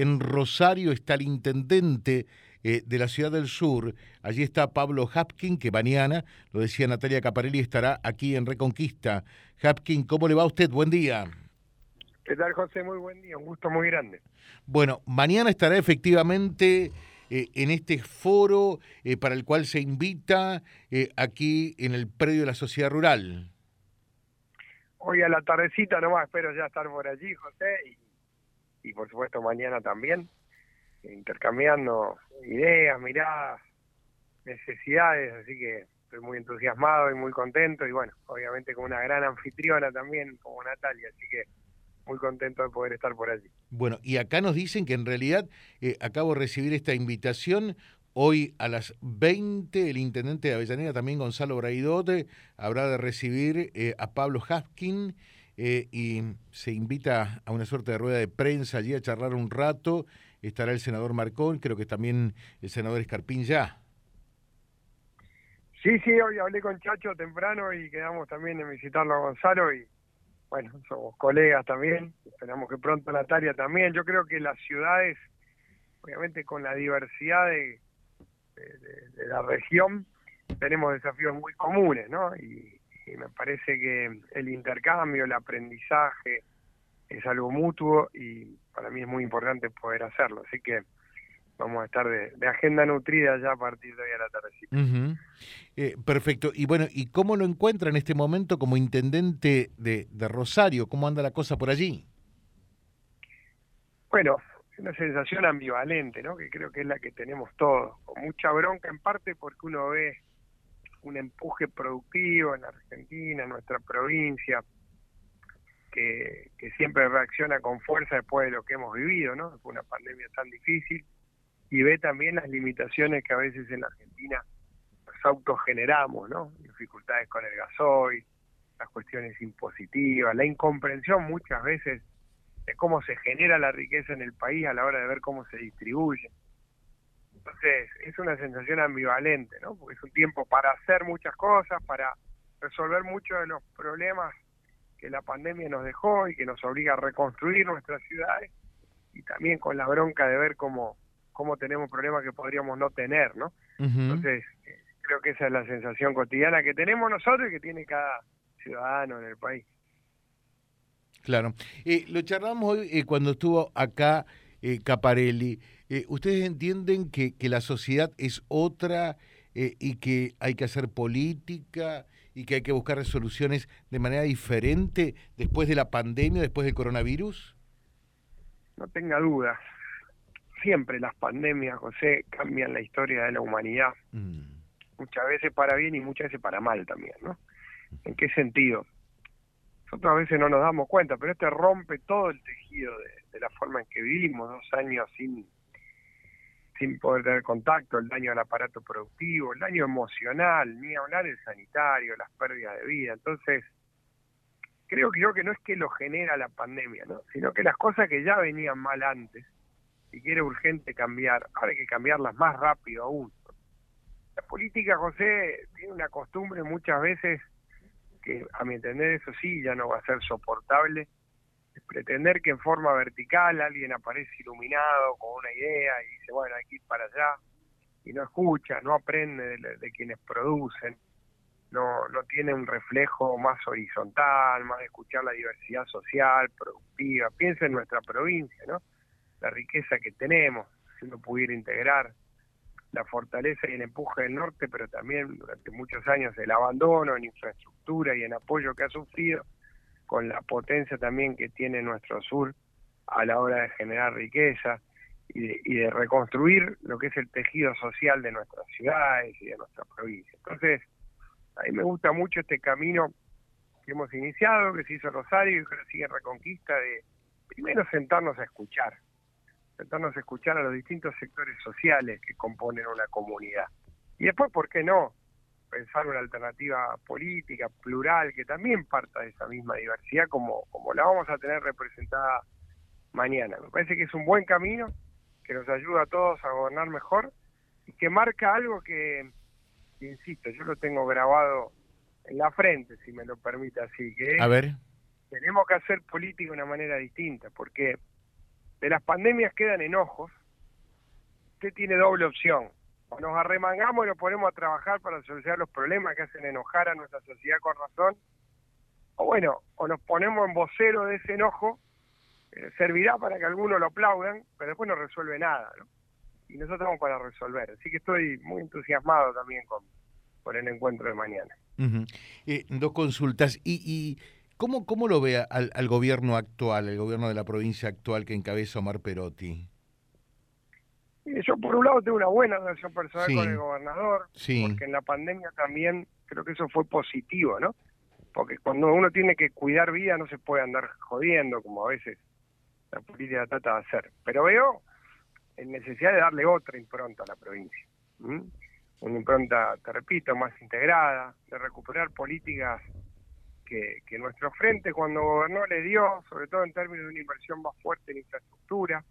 en Rosario está el intendente eh, de la ciudad del sur. Allí está Pablo Hapkin, que mañana, lo decía Natalia Caparelli, estará aquí en Reconquista. Hapkin, ¿cómo le va a usted? Buen día. ¿Qué tal, José? Muy buen día, un gusto muy grande. Bueno, mañana estará efectivamente eh, en este foro eh, para el cual se invita aquí en el predio de la sociedad rural. Hoy a la tardecita nomás espero ya estar por allí, José, y por supuesto mañana también intercambiando ideas, miradas, necesidades, así que estoy muy entusiasmado y muy contento y bueno, obviamente con una gran anfitriona también como Natalia, así que muy contento de poder estar por allí. Bueno, y acá nos dicen que en realidad eh, acabo de recibir esta invitación. Hoy a las 20 el intendente de Avellaneda, también Gonzalo Braidote, habrá de recibir eh, a Pablo Haskin eh, y se invita a una suerte de rueda de prensa allí a charlar un rato estará el senador Marcón, creo que también el senador Escarpín ya. Sí, sí, hoy hablé con Chacho temprano y quedamos también en visitarlo a Gonzalo y bueno, somos colegas también, esperamos que pronto Natalia también. Yo creo que las ciudades, obviamente con la diversidad de, la región, tenemos desafíos muy comunes, ¿no? y me parece que el intercambio, el aprendizaje, es algo mutuo y para mí es muy importante poder hacerlo. Así que vamos a estar de, agenda nutrida ya a partir de hoy a la tardecita. Eh, perfecto. Y bueno, ¿y cómo lo encuentra en este momento como intendente de, de Rosario? ¿Cómo anda la cosa por allí? Bueno, una sensación ambivalente, ¿no? Que creo que es la que tenemos todos, con mucha bronca en parte porque uno ve un empuje productivo en Argentina, en nuestra provincia, que, siempre reacciona con fuerza después de lo que hemos vivido, ¿no? Fue una pandemia tan difícil y ve también las limitaciones que a veces en la Argentina nos autogeneramos, ¿no? Dificultades con el gasoil, las cuestiones impositivas, la incomprensión muchas veces de cómo se genera la riqueza en el país a la hora de ver cómo se distribuye. Entonces, es una sensación ambivalente, ¿no? Porque es un tiempo para hacer muchas cosas, para resolver muchos de los problemas que la pandemia nos dejó y que nos obliga a reconstruir nuestras ciudades y también con la bronca de ver cómo, cómo tenemos problemas que podríamos no tener, ¿no? Entonces, eh, creo que esa es la sensación cotidiana que tenemos nosotros y que tiene cada ciudadano en el país. Claro. Eh, lo charlamos hoy eh, cuando estuvo acá Caparelli. ¿Ustedes entienden que, que la sociedad es otra y que hay que hacer política y que hay que buscar resoluciones de manera diferente después de la pandemia, después del coronavirus? No tenga dudas. Siempre las pandemias, José, cambian la historia de la humanidad. Mm. Muchas veces para bien y muchas veces para mal también, ¿no? ¿En qué sentido? Nosotros a veces no nos damos cuenta, pero este rompe todo el tejido de la forma en que vivimos, dos años sin sin poder tener contacto, el daño al aparato productivo, el daño emocional, ni hablar del sanitario, las pérdidas de vida. Entonces, creo que yo que no es que lo genera la pandemia, ¿no? sino que las cosas que ya venían mal antes y que era urgente cambiar, ahora hay que cambiarlas más rápido aún. La política, José, tiene una costumbre muchas veces que, a mi entender, eso sí, ya no va a ser soportable, pretender que en forma vertical alguien aparece iluminado con una idea y dice, bueno, hay que ir para allá, y no escucha, no aprende de, quienes producen, no, no tiene un reflejo más horizontal, más de escuchar la diversidad social, productiva. Piensa en nuestra provincia, ¿no? La riqueza que tenemos, si uno pudiera integrar la fortaleza y el empuje del norte, pero también durante muchos años el abandono en infraestructura y en apoyo que ha sufrido con la potencia también que tiene nuestro sur a la hora de generar riqueza y de, reconstruir lo que es el tejido social de nuestras ciudades y de nuestra provincia. Entonces, a mí me gusta mucho este camino que hemos iniciado, que se hizo Rosario y que sigue Reconquista, de primero sentarnos a escuchar, sentarnos a escuchar a los distintos sectores sociales que componen una comunidad. Y después, ¿por qué no? Pensar una alternativa política, plural, que también parta de esa misma diversidad como, como la vamos a tener representada mañana. Me parece que es un buen camino, que nos ayuda a todos a gobernar mejor y que marca algo que, insisto, yo lo tengo grabado en la frente, si me lo permite así, que a ver. tenemos que hacer política de una manera distinta, porque de las pandemias quedan enojos, usted tiene doble opción. O nos arremangamos y nos ponemos a trabajar para solucionar los problemas que hacen enojar a nuestra sociedad con razón, o bueno, o nos ponemos en vocero de ese enojo, eh, servirá para que algunos lo aplaudan, pero después no resuelve nada, ¿no? Y nosotros estamos para resolver. Así que estoy muy entusiasmado también con, por el encuentro de mañana. Eh, dos consultas. ¿Y, y cómo, cómo lo ve al, al, gobierno actual, el gobierno de la provincia actual que encabeza Omar Perotti? Yo por un lado tengo una buena relación personal con el gobernador, porque en la pandemia también creo que eso fue positivo, ¿no? Porque cuando uno tiene que cuidar vida no se puede andar jodiendo como a veces la política trata de hacer. Pero veo en necesidad de darle otra impronta a la provincia una impronta, te repito, más integrada, de recuperar políticas que, que nuestro frente cuando gobernó le dio, sobre todo en términos de una inversión más fuerte en infraestructura.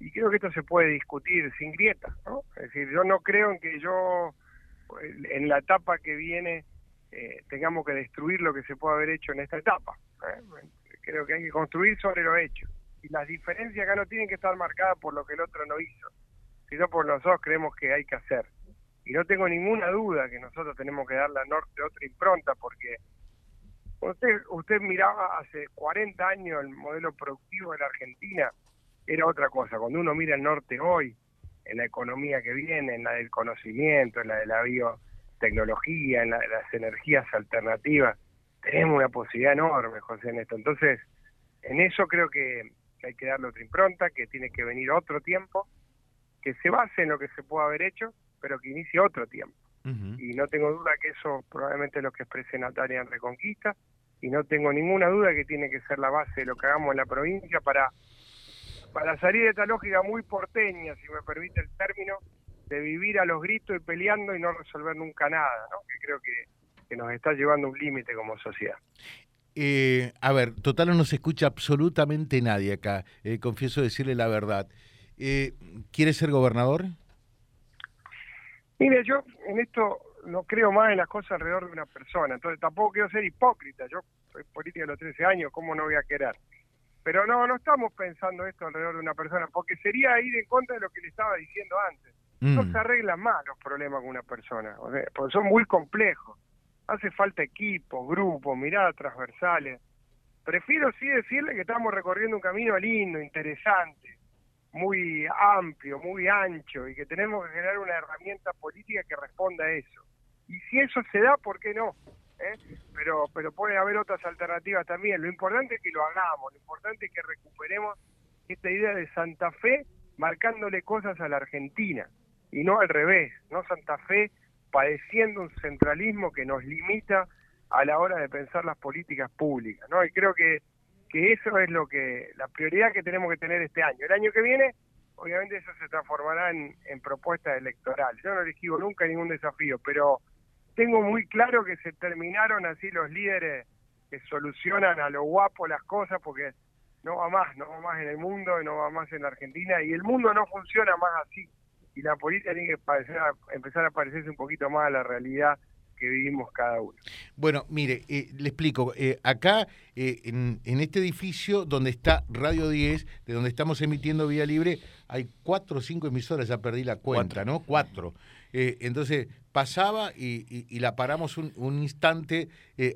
Y creo que esto se puede discutir sin grietas, ¿no? Es decir, yo no creo en que yo, en la etapa que viene, eh, tengamos que destruir lo que se puede haber hecho en esta etapa. ¿eh? Creo que hay que construir sobre lo hecho. Y las diferencias acá no tienen que estar marcadas por lo que el otro no hizo, sino por nosotros creemos que hay que hacer y no tengo ninguna duda que nosotros tenemos que darle a Norte otra impronta porque usted usted miraba hace 40 años el modelo productivo de la Argentina era otra cosa. Cuando uno mira el norte hoy en la economía que viene en la del conocimiento en la de la biotecnología en la de las energías alternativas tenemos una posibilidad enorme José en esto entonces en eso creo que hay que darle otra impronta que tiene que venir otro tiempo que se base en lo que se puede haber hecho pero que inicie otro tiempo. Y no tengo duda que eso probablemente es lo que exprese Natalia en Reconquista, y no tengo ninguna duda que tiene que ser la base de lo que hagamos en la provincia para, para salir de esta lógica muy porteña, si me permite el término, de vivir a los gritos y peleando y no resolver nunca nada, ¿no? que creo que, que nos está llevando un límite como sociedad. Eh, a ver, total no nos escucha absolutamente nadie acá, eh, confieso decirle la verdad. Eh, ¿Quiere ser gobernador? Mire, yo en esto no creo más en las cosas alrededor de una persona, entonces tampoco quiero ser hipócrita, yo soy política de los 13 años, ¿cómo no voy a querer? Pero no, no estamos pensando esto alrededor de una persona, porque sería ir en contra de lo que le estaba diciendo antes. No mm. se arreglan más los problemas con una persona, porque son muy complejos. Hace falta equipo, grupos, miradas transversales. Prefiero sí decirle que estamos recorriendo un camino lindo, interesante, muy amplio, muy ancho y que tenemos que generar una herramienta política que responda a eso. Y si eso se da, ¿por qué no? ¿Eh? Pero, pero puede haber otras alternativas también. Lo importante es que lo hagamos, lo importante es que recuperemos esta idea de Santa Fe marcándole cosas a la Argentina y no al revés, no Santa Fe padeciendo un centralismo que nos limita a la hora de pensar las políticas públicas, ¿no? Y creo que que eso es lo que la prioridad que tenemos que tener este año. El año que viene, obviamente eso se transformará en, en propuestas electorales. Yo no le esquivo nunca ningún desafío, pero tengo muy claro que se terminaron así los líderes que solucionan a lo guapo las cosas porque no va más, no va más en el mundo, no va más en la Argentina y el mundo no funciona más así. Y la política tiene que empezar a parecerse un poquito más a la realidad que vivimos cada uno. Bueno, mire, eh, le explico. Eh, acá, eh, en, este edificio donde está Radio 10, de donde estamos emitiendo Vía Libre, hay cuatro o cinco emisoras, ya perdí la cuenta, ¿no? Cuatro. entonces, pasaba y, la paramos un, instante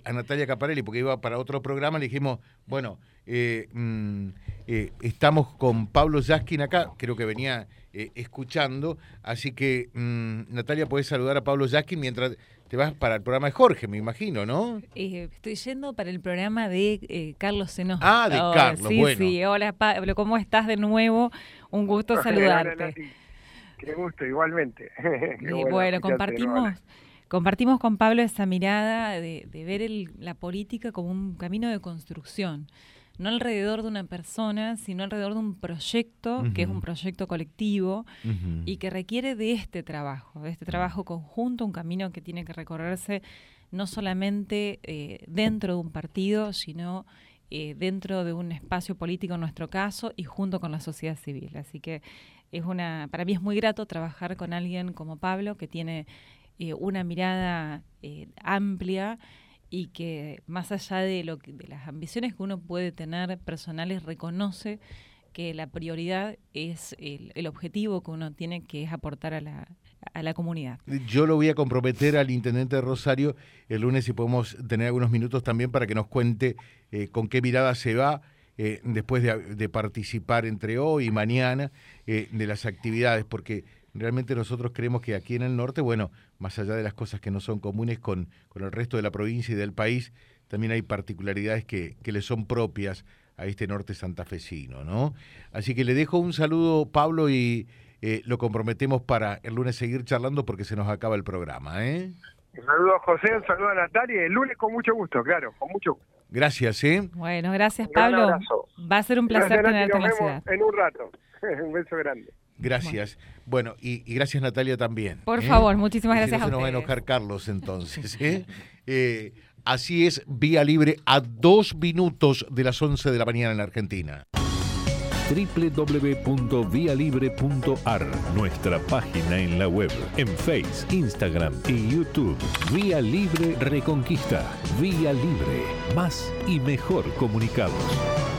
a Natalia Caparelli, porque iba para otro programa, le dijimos, bueno, mm, estamos con Pablo Yaskin acá, creo que venía escuchando, así que mm, Natalia, puedes saludar a Pablo Yaskin mientras te vas para el programa de Jorge, me imagino, ¿no? Eh, estoy yendo para el programa de eh, Carlos Seno. Ah, de Carlos, sí, bueno. Sí, hola Pablo, ¿cómo estás de nuevo? Un gusto saludarte. Qué gusto, igualmente. bueno, compartimos... Compartimos con Pablo esa mirada de, ver la política como un camino de construcción no alrededor de una persona, sino alrededor de un proyecto, que es un proyecto colectivo y que requiere de este trabajo, de este trabajo conjunto, un camino que tiene que recorrerse no solamente eh, dentro de un partido, sino eh, dentro de un espacio político en nuestro caso y junto con la sociedad civil. Así que es una, para mí es muy grato trabajar con alguien como Pablo, que tiene eh, una mirada amplia y que más allá de, lo de las ambiciones que uno puede tener personales, reconoce que la prioridad es el, objetivo que uno tiene, que es aportar a la, a la comunidad. Yo lo voy a comprometer al intendente de Rosario el lunes si podemos tener algunos minutos también para que nos cuente eh, con qué mirada se va eh, después de, participar entre hoy y mañana eh, de las actividades, porque realmente nosotros creemos que aquí en el norte, bueno, más allá de las cosas que no son comunes con, con el resto de la provincia y del país, también hay particularidades que, que le son propias a este norte santafesino, ¿no? Así que le dejo un saludo, Pablo, y eh, lo comprometemos para el lunes seguir charlando porque se nos acaba el programa, ¿eh? Un saludo a José, un saludo a Natalia, el lunes con mucho gusto, claro, con mucho gusto. Gracias, ¿eh? Bueno, gracias, Pablo. Va a ser un placer tenerte en la ciudad. En un rato. un beso grande. Gracias. Bueno, y, gracias Natalia también. Por ¿eh? favor, muchísimas gracias no a se nos va a enojar Carlos entonces. ¿eh? eh Así es, Vía Libre a dos minutos de las 11 de la mañana en Argentina www.vialibre.ar, nuestra página en la web, en Face, Instagram y YouTube. Vía Libre Reconquista. Vía Libre. Más y mejor comunicados.